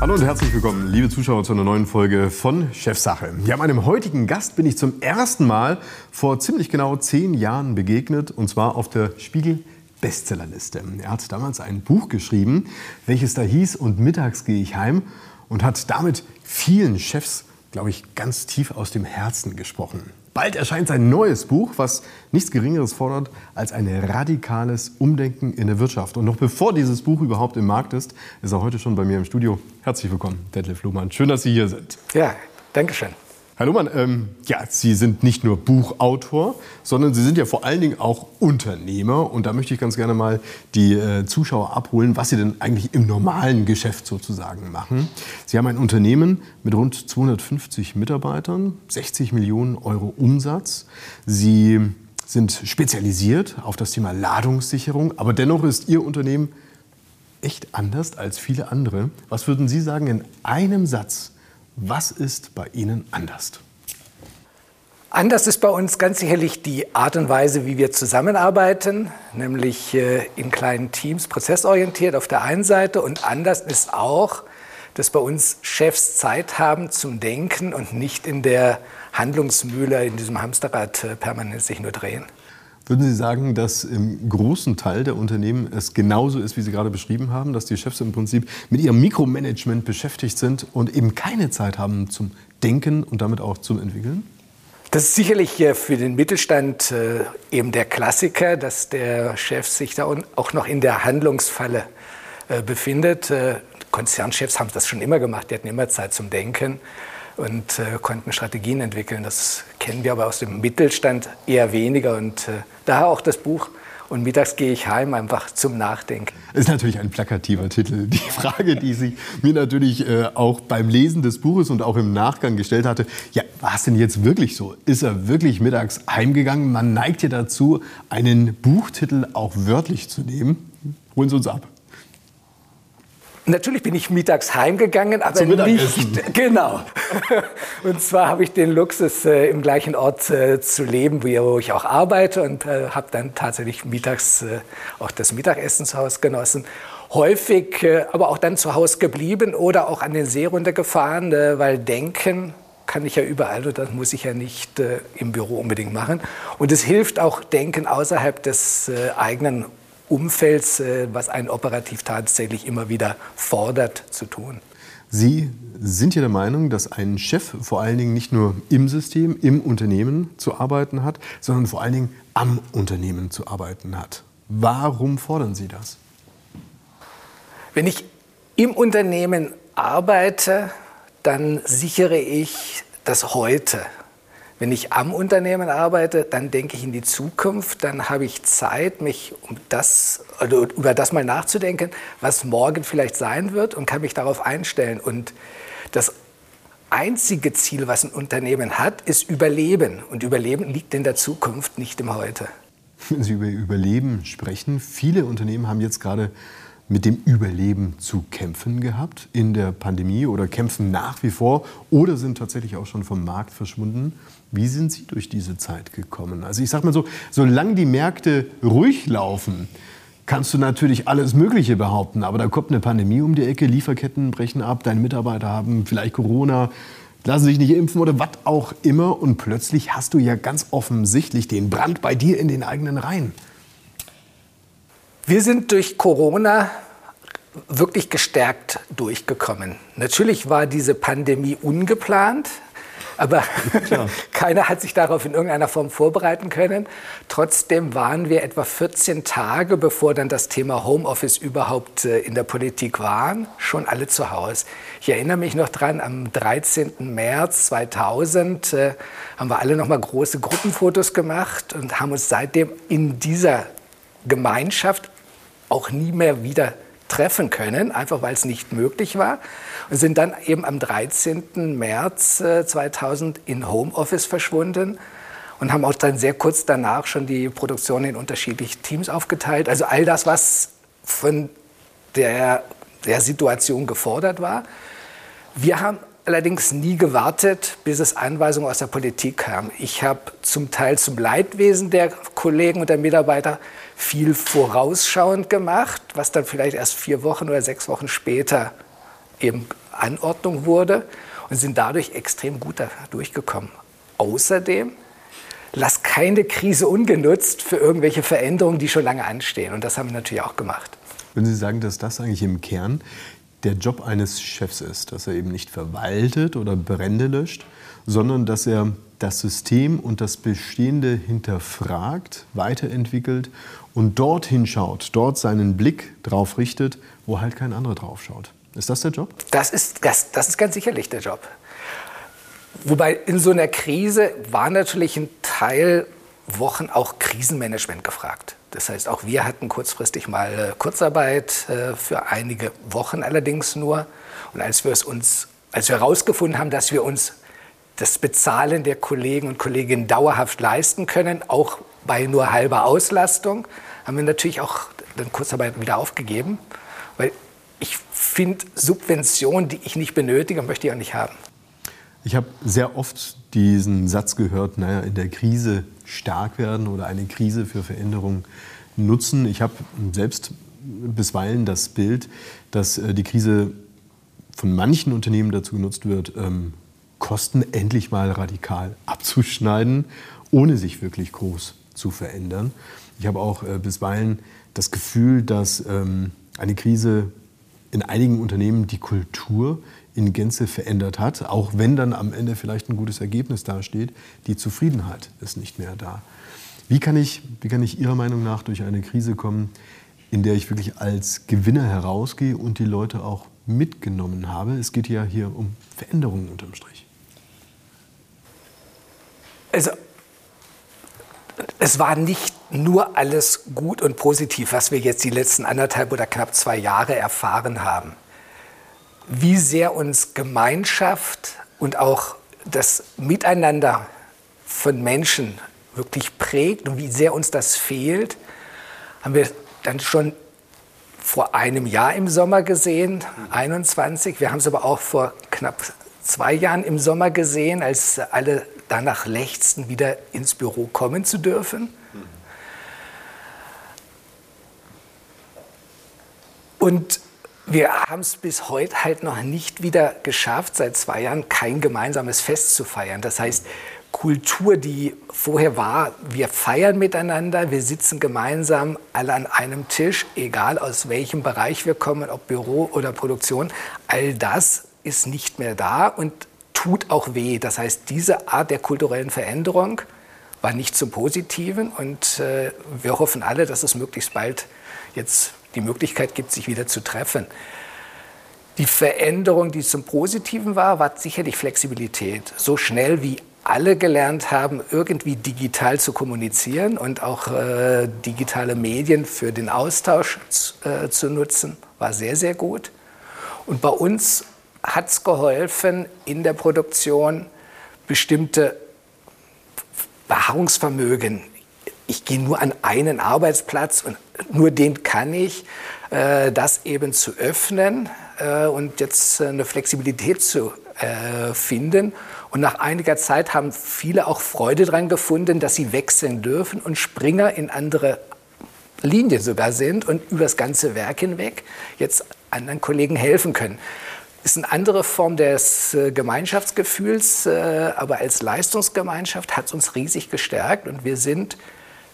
Hallo und herzlich willkommen, liebe Zuschauer, zu einer neuen Folge von Chefsache. Ja, meinem heutigen Gast bin ich zum ersten Mal vor ziemlich genau zehn Jahren begegnet, und zwar auf der Spiegel Bestsellerliste. Er hat damals ein Buch geschrieben, welches da hieß Und mittags gehe ich heim und hat damit vielen Chefs, glaube ich, ganz tief aus dem Herzen gesprochen. Bald erscheint sein neues Buch, was nichts Geringeres fordert als ein radikales Umdenken in der Wirtschaft. Und noch bevor dieses Buch überhaupt im Markt ist, ist er heute schon bei mir im Studio. Herzlich willkommen, Detlef Luhmann. Schön, dass Sie hier sind. Ja, danke schön. Herr Lohmann, ähm, ja, Sie sind nicht nur Buchautor, sondern Sie sind ja vor allen Dingen auch Unternehmer. Und da möchte ich ganz gerne mal die äh, Zuschauer abholen, was Sie denn eigentlich im normalen Geschäft sozusagen machen. Sie haben ein Unternehmen mit rund 250 Mitarbeitern, 60 Millionen Euro Umsatz. Sie sind spezialisiert auf das Thema Ladungssicherung, aber dennoch ist Ihr Unternehmen echt anders als viele andere. Was würden Sie sagen in einem Satz? Was ist bei Ihnen anders? Anders ist bei uns ganz sicherlich die Art und Weise, wie wir zusammenarbeiten, nämlich äh, in kleinen Teams, prozessorientiert auf der einen Seite. Und anders ist auch, dass bei uns Chefs Zeit haben zum Denken und nicht in der Handlungsmühle, in diesem Hamsterrad äh, permanent sich nur drehen. Würden Sie sagen, dass im großen Teil der Unternehmen es genauso ist, wie Sie gerade beschrieben haben, dass die Chefs im Prinzip mit ihrem Mikromanagement beschäftigt sind und eben keine Zeit haben zum Denken und damit auch zum Entwickeln? Das ist sicherlich für den Mittelstand äh, eben der Klassiker, dass der Chef sich da auch noch in der Handlungsfalle äh, befindet. Äh, Konzernchefs haben das schon immer gemacht, die hatten immer Zeit zum Denken und äh, konnten Strategien entwickeln. Das kennen wir aber aus dem Mittelstand eher weniger und äh, daher auch das Buch. Und mittags gehe ich heim, einfach zum Nachdenken. Ist natürlich ein plakativer Titel. Die Frage, die sich mir natürlich äh, auch beim Lesen des Buches und auch im Nachgang gestellt hatte, ja, war es denn jetzt wirklich so? Ist er wirklich mittags heimgegangen? Man neigt ja dazu, einen Buchtitel auch wörtlich zu nehmen. Holen Sie uns ab. Natürlich bin ich mittags heimgegangen, aber nicht genau. Und zwar habe ich den Luxus, äh, im gleichen Ort äh, zu leben, wo ich auch arbeite und äh, habe dann tatsächlich mittags äh, auch das Mittagessen zu Hause genossen. Häufig äh, aber auch dann zu Hause geblieben oder auch an den See runtergefahren, äh, weil denken kann ich ja überall und das muss ich ja nicht im Büro unbedingt machen. Und es hilft auch Denken außerhalb des eigenen Umfelds, äh, was einen operativ tatsächlich immer wieder fordert zu tun. Sie sind ja der Meinung, dass ein Chef vor allen Dingen nicht nur im System, im Unternehmen zu arbeiten hat, sondern vor allen Dingen am Unternehmen zu arbeiten hat. Warum fordern Sie das? Wenn ich im Unternehmen arbeite, dann sichere ich das Heute. Wenn ich am Unternehmen arbeite, dann denke ich in die Zukunft, dann habe ich Zeit, mich um das, also über das mal nachzudenken, was morgen vielleicht sein wird und kann mich darauf einstellen. Und das einzige Ziel, was ein Unternehmen hat, ist Überleben. Und Überleben liegt in der Zukunft, nicht im Heute. Wenn Sie über Überleben sprechen, viele Unternehmen haben jetzt gerade mit dem Überleben zu kämpfen gehabt in der Pandemie oder kämpfen nach wie vor oder sind tatsächlich auch schon vom Markt verschwunden. Wie sind Sie durch diese Zeit gekommen? Also ich sage mal so, solange die Märkte ruhig laufen, kannst du natürlich alles Mögliche behaupten. Aber da kommt eine Pandemie um die Ecke, Lieferketten brechen ab, deine Mitarbeiter haben vielleicht Corona, lassen sich nicht impfen oder was auch immer. Und plötzlich hast du ja ganz offensichtlich den Brand bei dir in den eigenen Reihen. Wir sind durch Corona wirklich gestärkt durchgekommen. Natürlich war diese Pandemie ungeplant. Aber keiner hat sich darauf in irgendeiner Form vorbereiten können. Trotzdem waren wir etwa 14 Tage, bevor dann das Thema Homeoffice überhaupt äh, in der Politik war, schon alle zu Hause. Ich erinnere mich noch dran, am 13. März 2000 äh, haben wir alle noch mal große Gruppenfotos gemacht und haben uns seitdem in dieser Gemeinschaft auch nie mehr wieder treffen können, einfach weil es nicht möglich war. Und sind dann eben am 13. März 2000 äh, in Homeoffice verschwunden und haben auch dann sehr kurz danach schon die Produktion in unterschiedliche Teams aufgeteilt. Also all das, was von der, der Situation gefordert war. Wir haben allerdings nie gewartet, bis es Anweisungen aus der Politik kam. Ich habe zum Teil zum Leidwesen der Kollegen und der Mitarbeiter viel vorausschauend gemacht, was dann vielleicht erst vier Wochen oder sechs Wochen später eben Anordnung wurde und sind dadurch extrem gut durchgekommen. Außerdem lass keine Krise ungenutzt für irgendwelche Veränderungen, die schon lange anstehen. Und das haben wir natürlich auch gemacht. Wenn Sie sagen, dass das eigentlich im Kern der Job eines Chefs ist, dass er eben nicht verwaltet oder Brände löscht, sondern dass er das System und das Bestehende hinterfragt, weiterentwickelt und dorthin schaut, dort seinen Blick drauf richtet, wo halt kein anderer drauf schaut. Ist das der Job? Das ist, das, das ist ganz sicherlich der Job. Wobei in so einer Krise war natürlich ein Teil Wochen auch Krisenmanagement gefragt. Das heißt, auch wir hatten kurzfristig mal äh, Kurzarbeit äh, für einige Wochen allerdings nur. Und als wir es uns, als wir herausgefunden haben, dass wir uns das Bezahlen der Kollegen und Kolleginnen dauerhaft leisten können, auch bei nur halber Auslastung, haben wir natürlich auch dann Kurzarbeit wieder aufgegeben, weil ich finde Subventionen, die ich nicht benötige, möchte ich auch nicht haben. Ich habe sehr oft diesen Satz gehört, naja, in der Krise stark werden oder eine Krise für Veränderung nutzen. Ich habe selbst bisweilen das Bild, dass äh, die Krise von manchen Unternehmen dazu genutzt wird, ähm, Kosten endlich mal radikal abzuschneiden, ohne sich wirklich groß zu verändern. Ich habe auch äh, bisweilen das Gefühl, dass ähm, eine Krise in einigen Unternehmen die Kultur in Gänze verändert hat, auch wenn dann am Ende vielleicht ein gutes Ergebnis dasteht, die Zufriedenheit ist nicht mehr da. Wie kann ich, wie kann ich Ihrer Meinung nach durch eine Krise kommen, in der ich wirklich als Gewinner herausgehe und die Leute auch mitgenommen habe? Es geht ja hier um Veränderungen unterm Strich. Also, es war nicht nur alles gut und positiv, was wir jetzt die letzten anderthalb oder knapp zwei Jahre erfahren haben wie sehr uns Gemeinschaft und auch das Miteinander von Menschen wirklich prägt und wie sehr uns das fehlt, haben wir dann schon vor einem Jahr im Sommer gesehen, 21. Wir haben es aber auch vor knapp zwei Jahren im Sommer gesehen, als alle danach lechzten, wieder ins Büro kommen zu dürfen. Und wir haben es bis heute halt noch nicht wieder geschafft, seit zwei Jahren kein gemeinsames Fest zu feiern. Das heißt, Kultur, die vorher war, wir feiern miteinander, wir sitzen gemeinsam alle an einem Tisch, egal aus welchem Bereich wir kommen, ob Büro oder Produktion, all das ist nicht mehr da und tut auch weh. Das heißt, diese Art der kulturellen Veränderung war nicht zum Positiven und äh, wir hoffen alle, dass es möglichst bald jetzt die Möglichkeit gibt, sich wieder zu treffen. Die Veränderung, die zum Positiven war, war sicherlich Flexibilität. So schnell wie alle gelernt haben, irgendwie digital zu kommunizieren und auch äh, digitale Medien für den Austausch äh, zu nutzen, war sehr, sehr gut. Und bei uns hat es geholfen, in der Produktion bestimmte Beharrungsvermögen. Ich gehe nur an einen Arbeitsplatz und nur den kann ich, äh, das eben zu öffnen äh, und jetzt eine Flexibilität zu äh, finden. Und nach einiger Zeit haben viele auch Freude daran gefunden, dass sie wechseln dürfen und Springer in andere Linien sogar sind und über das ganze Werk hinweg jetzt anderen Kollegen helfen können. Ist eine andere Form des Gemeinschaftsgefühls, aber als Leistungsgemeinschaft hat es uns riesig gestärkt und wir sind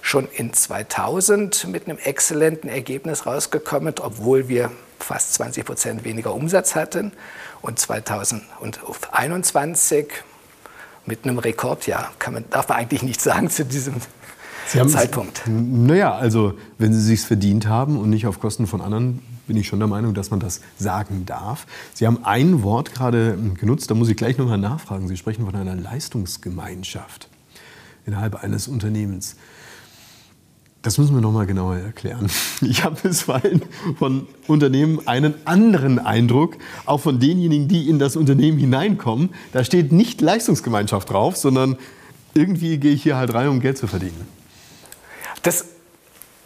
schon in 2000 mit einem exzellenten Ergebnis rausgekommen, obwohl wir fast 20 Prozent weniger Umsatz hatten. Und 2021 mit einem Rekordjahr, kann man, darf man eigentlich nicht sagen zu diesem Zeitpunkt. Naja, also wenn Sie sich verdient haben und nicht auf Kosten von anderen, bin ich schon der Meinung, dass man das sagen darf. Sie haben ein Wort gerade genutzt, da muss ich gleich nochmal nachfragen. Sie sprechen von einer Leistungsgemeinschaft innerhalb eines Unternehmens. Das müssen wir noch mal genauer erklären. Ich habe bisweilen von Unternehmen einen anderen Eindruck, auch von denjenigen, die in das Unternehmen hineinkommen. Da steht nicht Leistungsgemeinschaft drauf, sondern irgendwie gehe ich hier halt rein, um Geld zu verdienen. Das,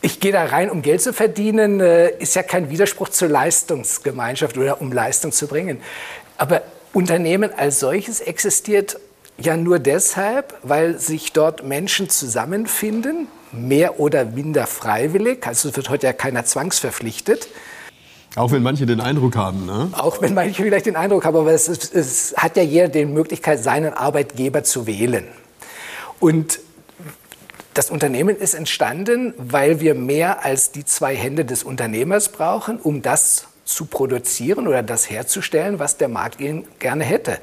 ich gehe da rein, um Geld zu verdienen, äh, ist ja kein Widerspruch zur Leistungsgemeinschaft oder um Leistung zu bringen. Aber Unternehmen als solches existiert ja nur deshalb, weil sich dort Menschen zusammenfinden, mehr oder minder freiwillig. Also es wird heute ja keiner zwangsverpflichtet. Auch wenn manche den Eindruck haben, ne? Auch wenn manche vielleicht den Eindruck haben, aber es, ist, es hat ja jeder die Möglichkeit, seinen Arbeitgeber zu wählen. Und das Unternehmen ist entstanden, weil wir mehr als die zwei Hände des Unternehmers brauchen, um das zu produzieren oder das herzustellen, was der Markt gerne hätte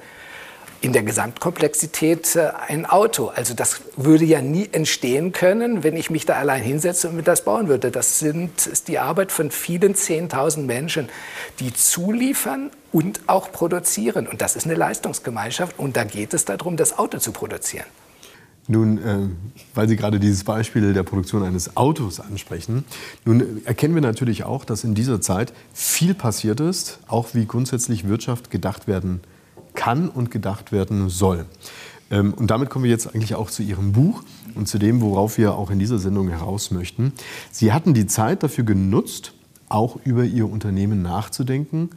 in der Gesamtkomplexität äh, ein Auto. Also das würde ja nie entstehen können, wenn ich mich da allein hinsetze und mit das bauen würde. Das sind, ist die Arbeit von vielen Zehntausend Menschen, die zuliefern und auch produzieren. Und das ist eine Leistungsgemeinschaft und da geht es darum, das Auto zu produzieren. Nun, äh, weil Sie gerade dieses Beispiel der Produktion eines Autos ansprechen, nun erkennen wir natürlich auch, dass in dieser Zeit viel passiert ist, auch wie grundsätzlich Wirtschaft gedacht werden kann und gedacht werden soll. Ähm, und damit kommen wir jetzt eigentlich auch zu Ihrem Buch und zu dem, worauf wir auch in dieser Sendung heraus möchten. Sie hatten die Zeit dafür genutzt, auch über Ihr Unternehmen nachzudenken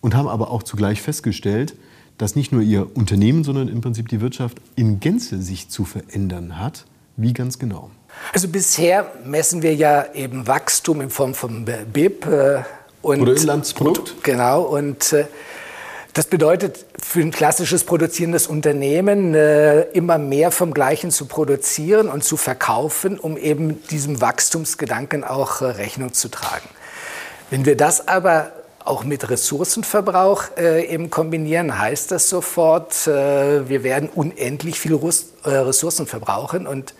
und haben aber auch zugleich festgestellt, dass nicht nur Ihr Unternehmen, sondern im Prinzip die Wirtschaft in Gänze sich zu verändern hat. Wie ganz genau? Also bisher messen wir ja eben Wachstum in Form von BIP äh, und Bruttoinlandsprodukt. Genau und äh, das bedeutet für ein klassisches produzierendes Unternehmen äh, immer mehr vom Gleichen zu produzieren und zu verkaufen, um eben diesem Wachstumsgedanken auch Rechnung zu tragen. Wenn wir das aber auch mit Ressourcenverbrauch äh, eben kombinieren, heißt das sofort, äh, wir werden unendlich viel Rus äh, Ressourcen verbrauchen und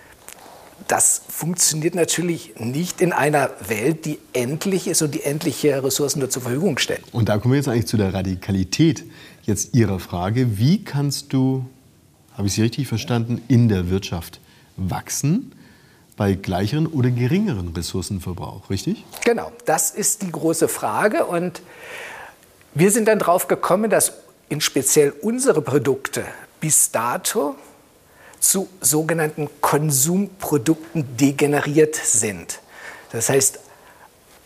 das funktioniert natürlich nicht in einer Welt, die endlich ist und die endliche Ressourcen nur zur Verfügung stellt. Und da kommen wir jetzt eigentlich zu der Radikalität jetzt Ihrer Frage. Wie kannst du, habe ich Sie richtig verstanden, in der Wirtschaft wachsen? Bei gleicheren oder geringeren Ressourcenverbrauch, richtig? Genau, das ist die große Frage. Und wir sind dann darauf gekommen, dass in speziell unsere Produkte bis dato zu sogenannten Konsumprodukten degeneriert sind. Das heißt,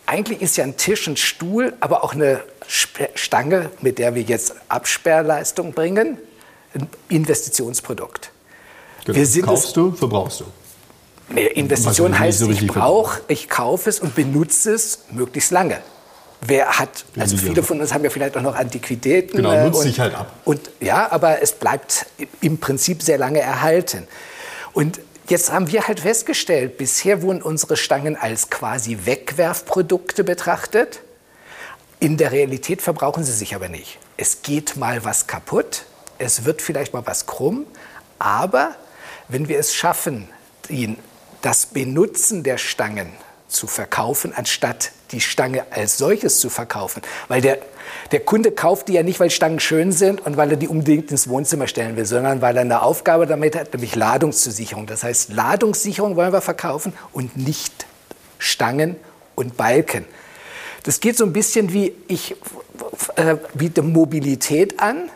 eigentlich ist ja ein Tisch, ein Stuhl, aber auch eine Stange, mit der wir jetzt Absperrleistung bringen, ein Investitionsprodukt. Genau. Wir sind Kaufst du, verbrauchst du? Nee, Investition heißt, so ich brauche, ich kaufe es und benutze es möglichst lange. Wer hat, also viele von uns haben ja vielleicht auch noch Antiquitäten. Genau, nutzt und, sich halt ab. Und, ja, aber es bleibt im Prinzip sehr lange erhalten. Und jetzt haben wir halt festgestellt, bisher wurden unsere Stangen als quasi Wegwerfprodukte betrachtet. In der Realität verbrauchen sie sich aber nicht. Es geht mal was kaputt, es wird vielleicht mal was krumm, aber wenn wir es schaffen, das Benutzen der Stangen zu verkaufen, anstatt die Stange als solches zu verkaufen. Weil der, der Kunde kauft die ja nicht, weil Stangen schön sind und weil er die unbedingt ins Wohnzimmer stellen will, sondern weil er eine Aufgabe damit hat, nämlich Ladungssicherung. Das heißt, Ladungssicherung wollen wir verkaufen und nicht Stangen und Balken. Das geht so ein bisschen wie, ich äh, biete Mobilität an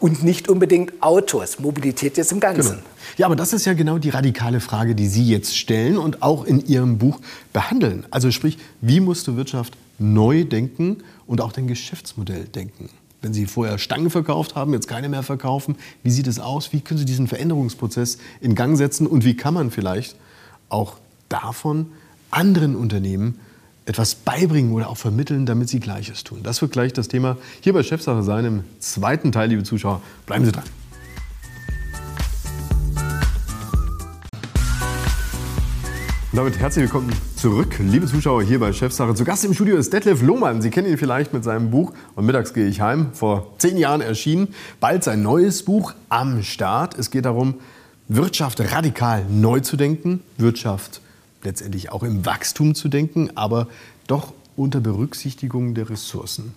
und nicht unbedingt Autos. Mobilität jetzt im Ganzen. Genau. Ja, aber das ist ja genau die radikale Frage, die Sie jetzt stellen und auch in Ihrem Buch behandeln. Also sprich, wie musst du Wirtschaft neu denken und auch dein Geschäftsmodell denken? Wenn Sie vorher Stangen verkauft haben, jetzt keine mehr verkaufen, wie sieht es aus? Wie können Sie diesen Veränderungsprozess in Gang setzen und wie kann man vielleicht auch davon anderen Unternehmen etwas beibringen oder auch vermitteln, damit sie Gleiches tun? Das wird gleich das Thema hier bei Chefsache sein im zweiten Teil, liebe Zuschauer. Bleiben Sie dran. Damit herzlich willkommen zurück, liebe Zuschauer hier bei Chefsache. Zu Gast im Studio ist Detlef Lohmann. Sie kennen ihn vielleicht mit seinem Buch Und mittags gehe ich heim, vor zehn Jahren erschienen. Bald sein neues Buch am Start. Es geht darum, Wirtschaft radikal neu zu denken, Wirtschaft letztendlich auch im Wachstum zu denken, aber doch unter Berücksichtigung der Ressourcen.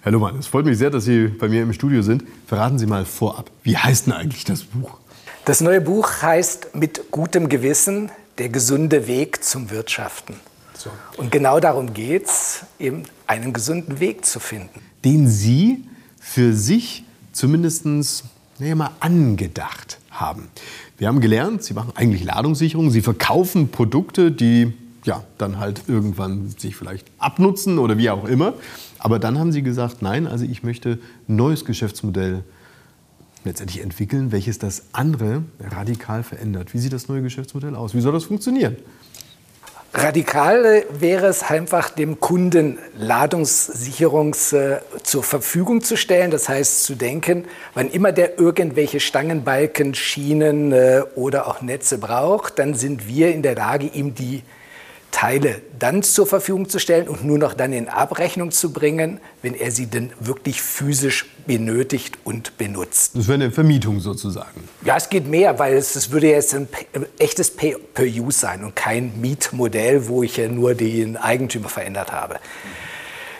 Herr Lohmann, es freut mich sehr, dass Sie bei mir im Studio sind. Verraten Sie mal vorab, wie heißt denn eigentlich das Buch? Das neue Buch heißt Mit gutem Gewissen der gesunde Weg zum Wirtschaften. So. Und genau darum geht es, eben einen gesunden Weg zu finden. Den Sie für sich zumindest naja, mal angedacht haben. Wir haben gelernt, Sie machen eigentlich Ladungssicherung, Sie verkaufen Produkte, die ja, dann halt irgendwann sich vielleicht abnutzen oder wie auch immer. Aber dann haben Sie gesagt, nein, also ich möchte ein neues Geschäftsmodell letztendlich entwickeln, welches das andere radikal verändert. Wie sieht das neue Geschäftsmodell aus? Wie soll das funktionieren? Radikal wäre es einfach, dem Kunden Ladungssicherung äh, zur Verfügung zu stellen. Das heißt, zu denken, wann immer der irgendwelche Stangenbalken, Schienen äh, oder auch Netze braucht, dann sind wir in der Lage, ihm die Teile dann zur Verfügung zu stellen und nur noch dann in Abrechnung zu bringen, wenn er sie denn wirklich physisch benötigt und benutzt. Das wäre eine Vermietung sozusagen. Ja, es geht mehr, weil es, es würde jetzt ein echtes Pay-per-Use sein und kein Mietmodell, wo ich ja nur den Eigentümer verändert habe.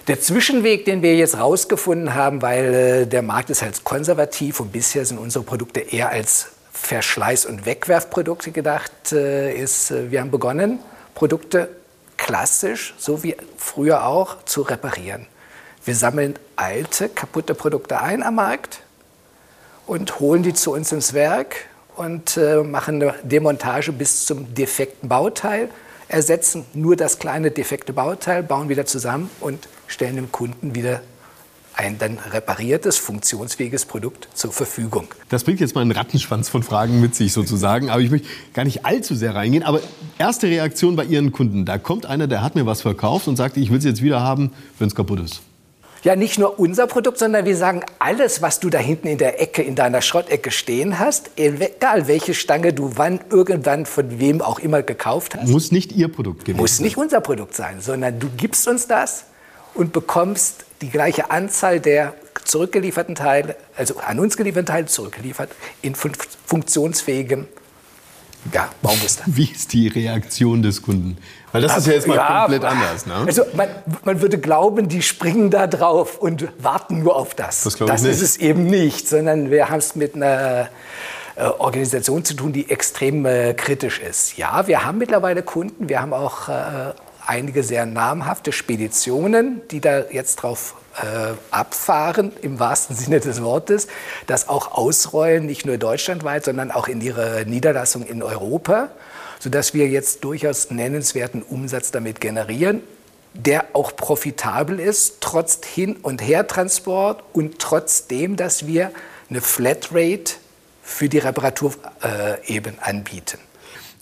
Der Zwischenweg, den wir jetzt rausgefunden haben, weil äh, der Markt ist halt konservativ und bisher sind unsere Produkte eher als Verschleiß- und Wegwerfprodukte gedacht, äh, ist, äh, wir haben begonnen, Produkte klassisch, so wie früher auch, zu reparieren. Wir sammeln alte, kaputte Produkte ein am Markt und holen die zu uns ins Werk und äh, machen eine Demontage bis zum defekten Bauteil, ersetzen nur das kleine defekte Bauteil, bauen wieder zusammen und stellen dem Kunden wieder ein dann repariertes, funktionsfähiges Produkt zur Verfügung. Das bringt jetzt mal einen Rattenschwanz von Fragen mit sich sozusagen, aber ich möchte gar nicht allzu sehr reingehen. Aber erste Reaktion bei Ihren Kunden, da kommt einer, der hat mir was verkauft und sagt, ich will es jetzt wieder haben, wenn es kaputt ist. Ja, nicht nur unser Produkt, sondern wir sagen, alles, was du da hinten in der Ecke, in deiner Schrottecke stehen hast, egal welche Stange du wann, irgendwann von wem auch immer gekauft hast. Muss nicht Ihr Produkt gewesen Muss nicht unser Produkt sein, sondern du gibst uns das und bekommst die gleiche Anzahl der zurückgelieferten Teile, also an uns gelieferten Teile zurückgeliefert, in funktionsfähigem ja, Baumuster. Wie ist die Reaktion des Kunden? Weil das ist ja jetzt mal ja, komplett anders. Ne? Also man, man, würde glauben, die springen da drauf und warten nur auf das. Das, das ist es eben nicht, sondern wir haben es mit einer äh, Organisation zu tun, die extrem äh, kritisch ist. Ja, wir haben mittlerweile Kunden, wir haben auch äh, einige sehr namhafte Speditionen, die da jetzt drauf äh, abfahren, im wahrsten Sinne des Wortes, das auch ausrollen, nicht nur deutschlandweit, sondern auch in ihre Niederlassung in Europa, sodass wir jetzt durchaus nennenswerten Umsatz damit generieren, der auch profitabel ist, trotz Hin- und Hertransport und trotzdem, dass wir eine Flatrate für die Reparatur äh, eben anbieten.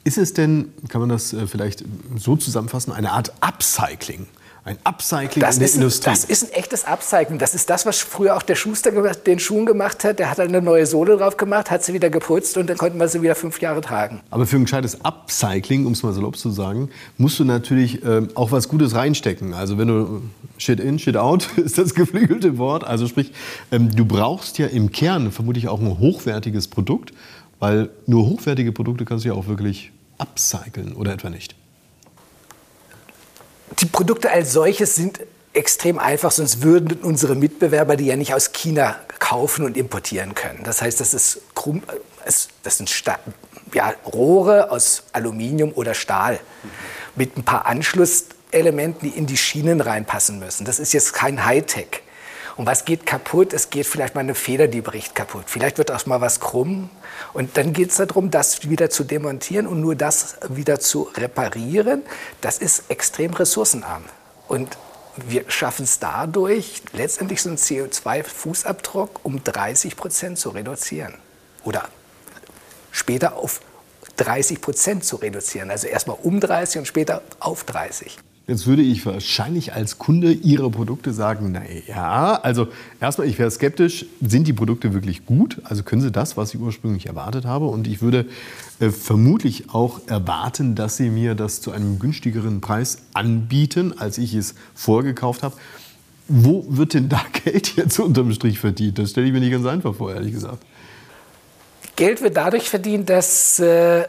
Ist es denn, kann man das äh, vielleicht so zusammenfassen, eine Art Upcycling? Ein Upcycling das in der ist, Industrie. Das ist ein echtes Upcycling. Das ist das, was früher auch der Schuster den Schuhen gemacht hat. Der hat eine neue Sohle drauf gemacht, hat sie wieder geputzt und dann konnten wir sie wieder fünf Jahre tragen. Aber für ein gescheites Upcycling, um es mal salopp zu sagen, musst du natürlich äh, auch was Gutes reinstecken. Also wenn du Shit in, Shit out ist das geflügelte Wort. Also sprich, ähm, du brauchst ja im Kern vermutlich auch ein hochwertiges Produkt. Weil nur hochwertige Produkte kannst du ja auch wirklich upcyclen oder etwa nicht. Die Produkte als solches sind extrem einfach, sonst würden unsere Mitbewerber die ja nicht aus China kaufen und importieren können. Das heißt, das, ist krumm, das sind Sta ja, Rohre aus Aluminium oder Stahl mit ein paar Anschlusselementen, die in die Schienen reinpassen müssen. Das ist jetzt kein Hightech. Und was geht kaputt? Es geht vielleicht mal eine Feder, die bricht kaputt. Vielleicht wird auch mal was krumm. Und dann geht es darum, das wieder zu demontieren und nur das wieder zu reparieren. Das ist extrem ressourcenarm. Und wir schaffen es dadurch, letztendlich so einen CO2-Fußabdruck um 30 Prozent zu reduzieren. Oder später auf 30 Prozent zu reduzieren. Also erstmal um 30 und später auf 30. Jetzt würde ich wahrscheinlich als Kunde Ihre Produkte sagen, na ja, also erstmal, ich wäre skeptisch, sind die Produkte wirklich gut? Also können Sie das, was ich ursprünglich erwartet habe? Und ich würde äh, vermutlich auch erwarten, dass Sie mir das zu einem günstigeren Preis anbieten, als ich es vorgekauft habe. Wo wird denn da Geld jetzt unterm Strich verdient? Das stelle ich mir nicht ganz einfach vor, ehrlich gesagt. Geld wird dadurch verdient, dass äh,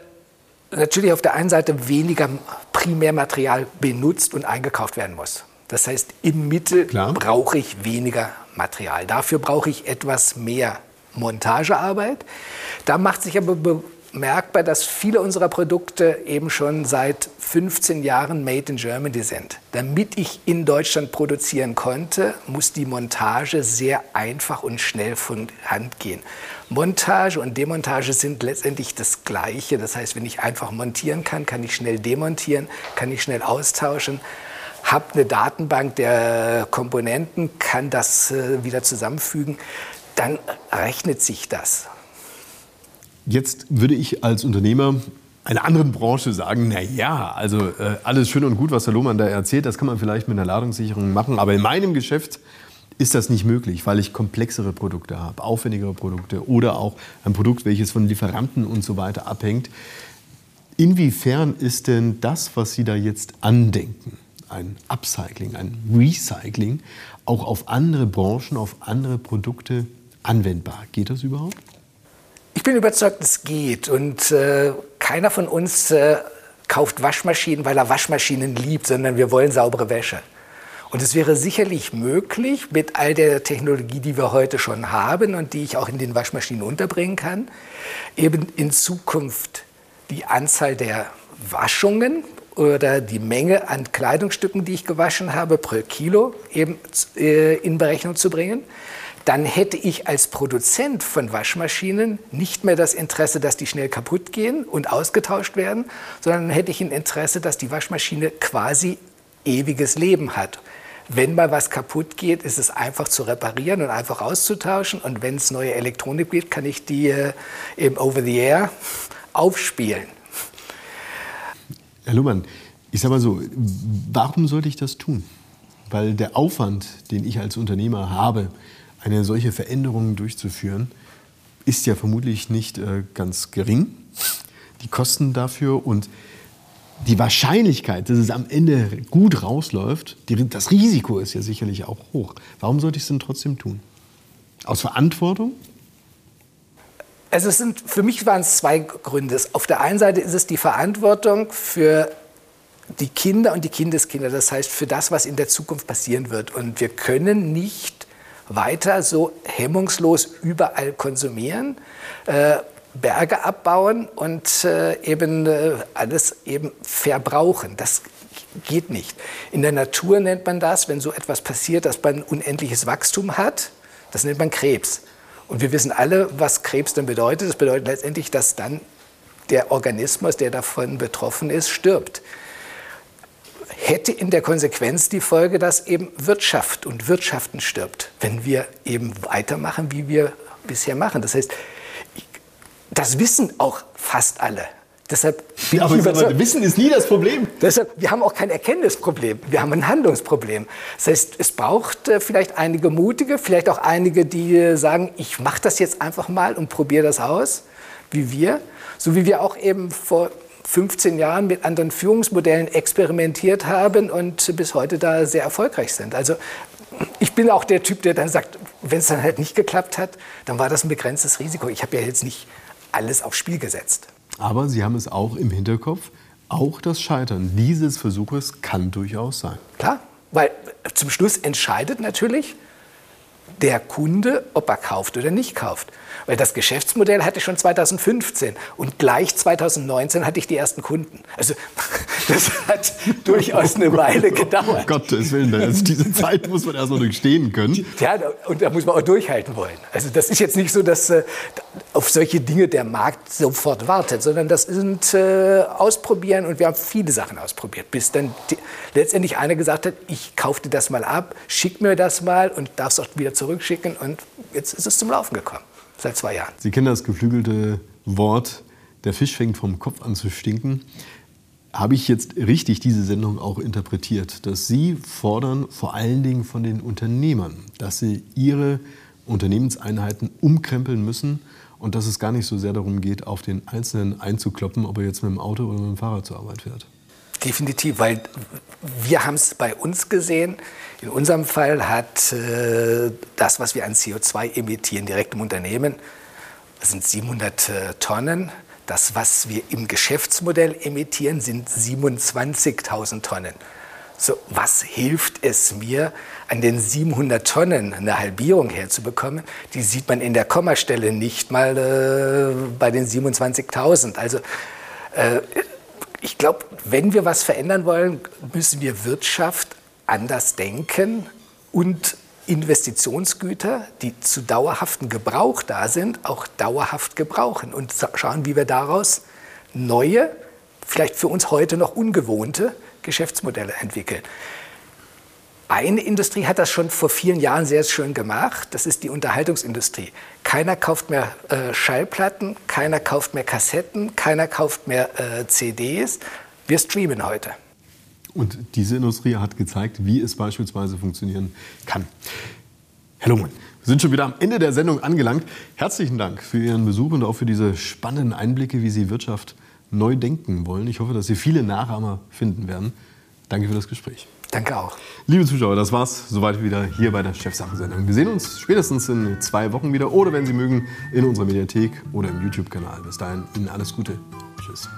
natürlich auf der einen Seite weniger Primärmaterial benutzt und eingekauft werden muss. Das heißt, im Mittel brauche ich weniger Material. Dafür brauche ich etwas mehr Montagearbeit. Da macht sich aber merkbar, dass viele unserer Produkte eben schon seit 15 Jahren Made in Germany sind. Damit ich in Deutschland produzieren konnte, muss die Montage sehr einfach und schnell von Hand gehen. Montage und Demontage sind letztendlich das Gleiche. Das heißt, wenn ich einfach montieren kann, kann ich schnell demontieren, kann ich schnell austauschen habe eine Datenbank der Komponenten, kann das äh, wieder zusammenfügen, dann rechnet sich das. Jetzt würde ich als Unternehmer einer anderen Branche sagen, na ja, also äh, alles schön und gut, was der Lohmann da erzählt, das kann man vielleicht mit einer Ladungssicherung machen, aber in meinem Geschäft ist das nicht möglich, weil ich komplexere Produkte habe, aufwendigere Produkte oder auch ein Produkt, welches von Lieferanten und so weiter abhängt. Inwiefern ist denn das, was Sie da jetzt andenken, ein Upcycling, ein Recycling, auch auf andere Branchen, auf andere Produkte anwendbar? Geht das überhaupt? Ich bin überzeugt, es geht. Und äh, keiner von uns äh, kauft Waschmaschinen, weil er Waschmaschinen liebt, sondern wir wollen saubere Wäsche. Und es wäre sicherlich möglich, mit all der Technologie, die wir heute schon haben und die ich auch in den Waschmaschinen unterbringen kann, eben in Zukunft die Anzahl der Waschungen oder die Menge an Kleidungsstücken, die ich gewaschen habe, pro Kilo eben äh, in Berechnung zu bringen dann hätte ich als Produzent von Waschmaschinen nicht mehr das Interesse, dass die schnell kaputt gehen und ausgetauscht werden, sondern hätte ich ein Interesse, dass die Waschmaschine quasi ewiges Leben hat. Wenn mal was kaputt geht, ist es einfach zu reparieren und einfach auszutauschen. Und wenn es neue Elektronik gibt, kann ich die äh, eben over the air aufspielen. Herr Luhmann, ich sage mal so, warum sollte ich das tun? Weil der Aufwand, den ich als Unternehmer habe, eine solche Veränderung durchzuführen, ist ja vermutlich nicht äh, ganz gering. Die Kosten dafür und die Wahrscheinlichkeit, dass es am Ende gut rausläuft, die, das Risiko ist ja sicherlich auch hoch. Warum sollte ich es denn trotzdem tun? Aus Verantwortung? Also es sind, für mich waren es zwei Gründe. Auf der einen Seite ist es die Verantwortung für die Kinder und die Kindeskinder, das heißt für das, was in der Zukunft passieren wird. Und wir können nicht weiter so hemmungslos überall konsumieren, äh, Berge abbauen und äh, eben äh, alles eben verbrauchen. Das geht nicht. In der Natur nennt man das, wenn so etwas passiert, dass man unendliches Wachstum hat, das nennt man Krebs. Und wir wissen alle, was Krebs dann bedeutet. Das bedeutet letztendlich, dass dann der Organismus, der davon betroffen ist, stirbt hätte in der Konsequenz die Folge, dass eben Wirtschaft und Wirtschaften stirbt, wenn wir eben weitermachen, wie wir bisher machen. Das heißt, das wissen auch fast alle. Deshalb ja, aber, aber Wissen ist nie das Problem. Deshalb, wir haben auch kein Erkenntnisproblem, wir haben ein Handlungsproblem. Das heißt, es braucht äh, vielleicht einige Mutige, vielleicht auch einige, die äh, sagen, ich mache das jetzt einfach mal und probiere das aus, wie wir. So wie wir auch eben vor 15 Jahren mit anderen Führungsmodellen experimentiert haben und bis heute da sehr erfolgreich sind. Also ich bin auch der Typ, der dann sagt, wenn es dann halt nicht geklappt hat, dann war das ein begrenztes Risiko. Ich habe ja jetzt nicht alles aufs Spiel gesetzt. Aber Sie haben es auch im Hinterkopf, auch das Scheitern dieses Versuches kann durchaus sein. Klar, weil zum Schluss entscheidet natürlich der Kunde, ob er kauft oder nicht kauft. Weil das Geschäftsmodell hatte ich schon 2015 und gleich 2019 hatte ich die ersten Kunden. Also das hat durchaus eine Weile gedauert. Oh Gottes Willen, also diese Zeit muss man erst noch durchstehen können. Ja, und da muss man auch durchhalten wollen. Also das ist jetzt nicht so, dass äh, auf solche Dinge der Markt sofort wartet, sondern das sind äh, Ausprobieren und wir haben viele Sachen ausprobiert, bis dann die, letztendlich einer gesagt hat, ich kaufe dir das mal ab, schick mir das mal und darfst auch wieder zurückschicken und jetzt ist es zum Laufen gekommen seit zwei Jahren. Sie kennen das geflügelte Wort, der Fisch fängt vom Kopf an zu stinken. Habe ich jetzt richtig diese Sendung auch interpretiert, dass Sie fordern vor allen Dingen von den Unternehmern, dass sie ihre Unternehmenseinheiten umkrempeln müssen und dass es gar nicht so sehr darum geht, auf den Einzelnen einzukloppen, ob er jetzt mit dem Auto oder mit dem Fahrrad zur Arbeit fährt? Definitiv, weil wir haben es bei uns gesehen. In unserem Fall hat äh, das, was wir an CO2 emittieren, direkt im Unternehmen, das sind 700 äh, Tonnen. Das, was wir im Geschäftsmodell emittieren, sind 27.000 Tonnen. So, was hilft es mir, an den 700 Tonnen eine Halbierung herzubekommen? Die sieht man in der Kommastelle nicht mal äh, bei den 27.000. Also äh, ich glaube, wenn wir was verändern wollen, müssen wir Wirtschaft anders denken und Investitionsgüter, die zu dauerhaften Gebrauch da sind, auch dauerhaft gebrauchen und schauen, wie wir daraus neue, vielleicht für uns heute noch ungewohnte Geschäftsmodelle entwickeln. Eine Industrie hat das schon vor vielen Jahren sehr schön gemacht. Das ist die Unterhaltungsindustrie. Keiner kauft mehr äh, Schallplatten, keiner kauft mehr Kassetten, keiner kauft mehr äh, CDs. Wir streamen heute. Und diese Industrie hat gezeigt, wie es beispielsweise funktionieren kann. Herr Lungmann, wir sind schon wieder am Ende der Sendung angelangt. Herzlichen Dank für Ihren Besuch und auch für diese spannenden Einblicke, wie Sie Wirtschaft neu denken wollen. Ich hoffe, dass Sie viele Nachahmer finden werden. Danke für das Gespräch. Danke auch. Liebe Zuschauer, das war's soweit wieder hier bei der Chefsachensendung. Wir sehen uns spätestens in zwei Wochen wieder oder wenn Sie mögen in unserer Mediathek oder im YouTube-Kanal. Bis dahin Ihnen alles Gute. Tschüss.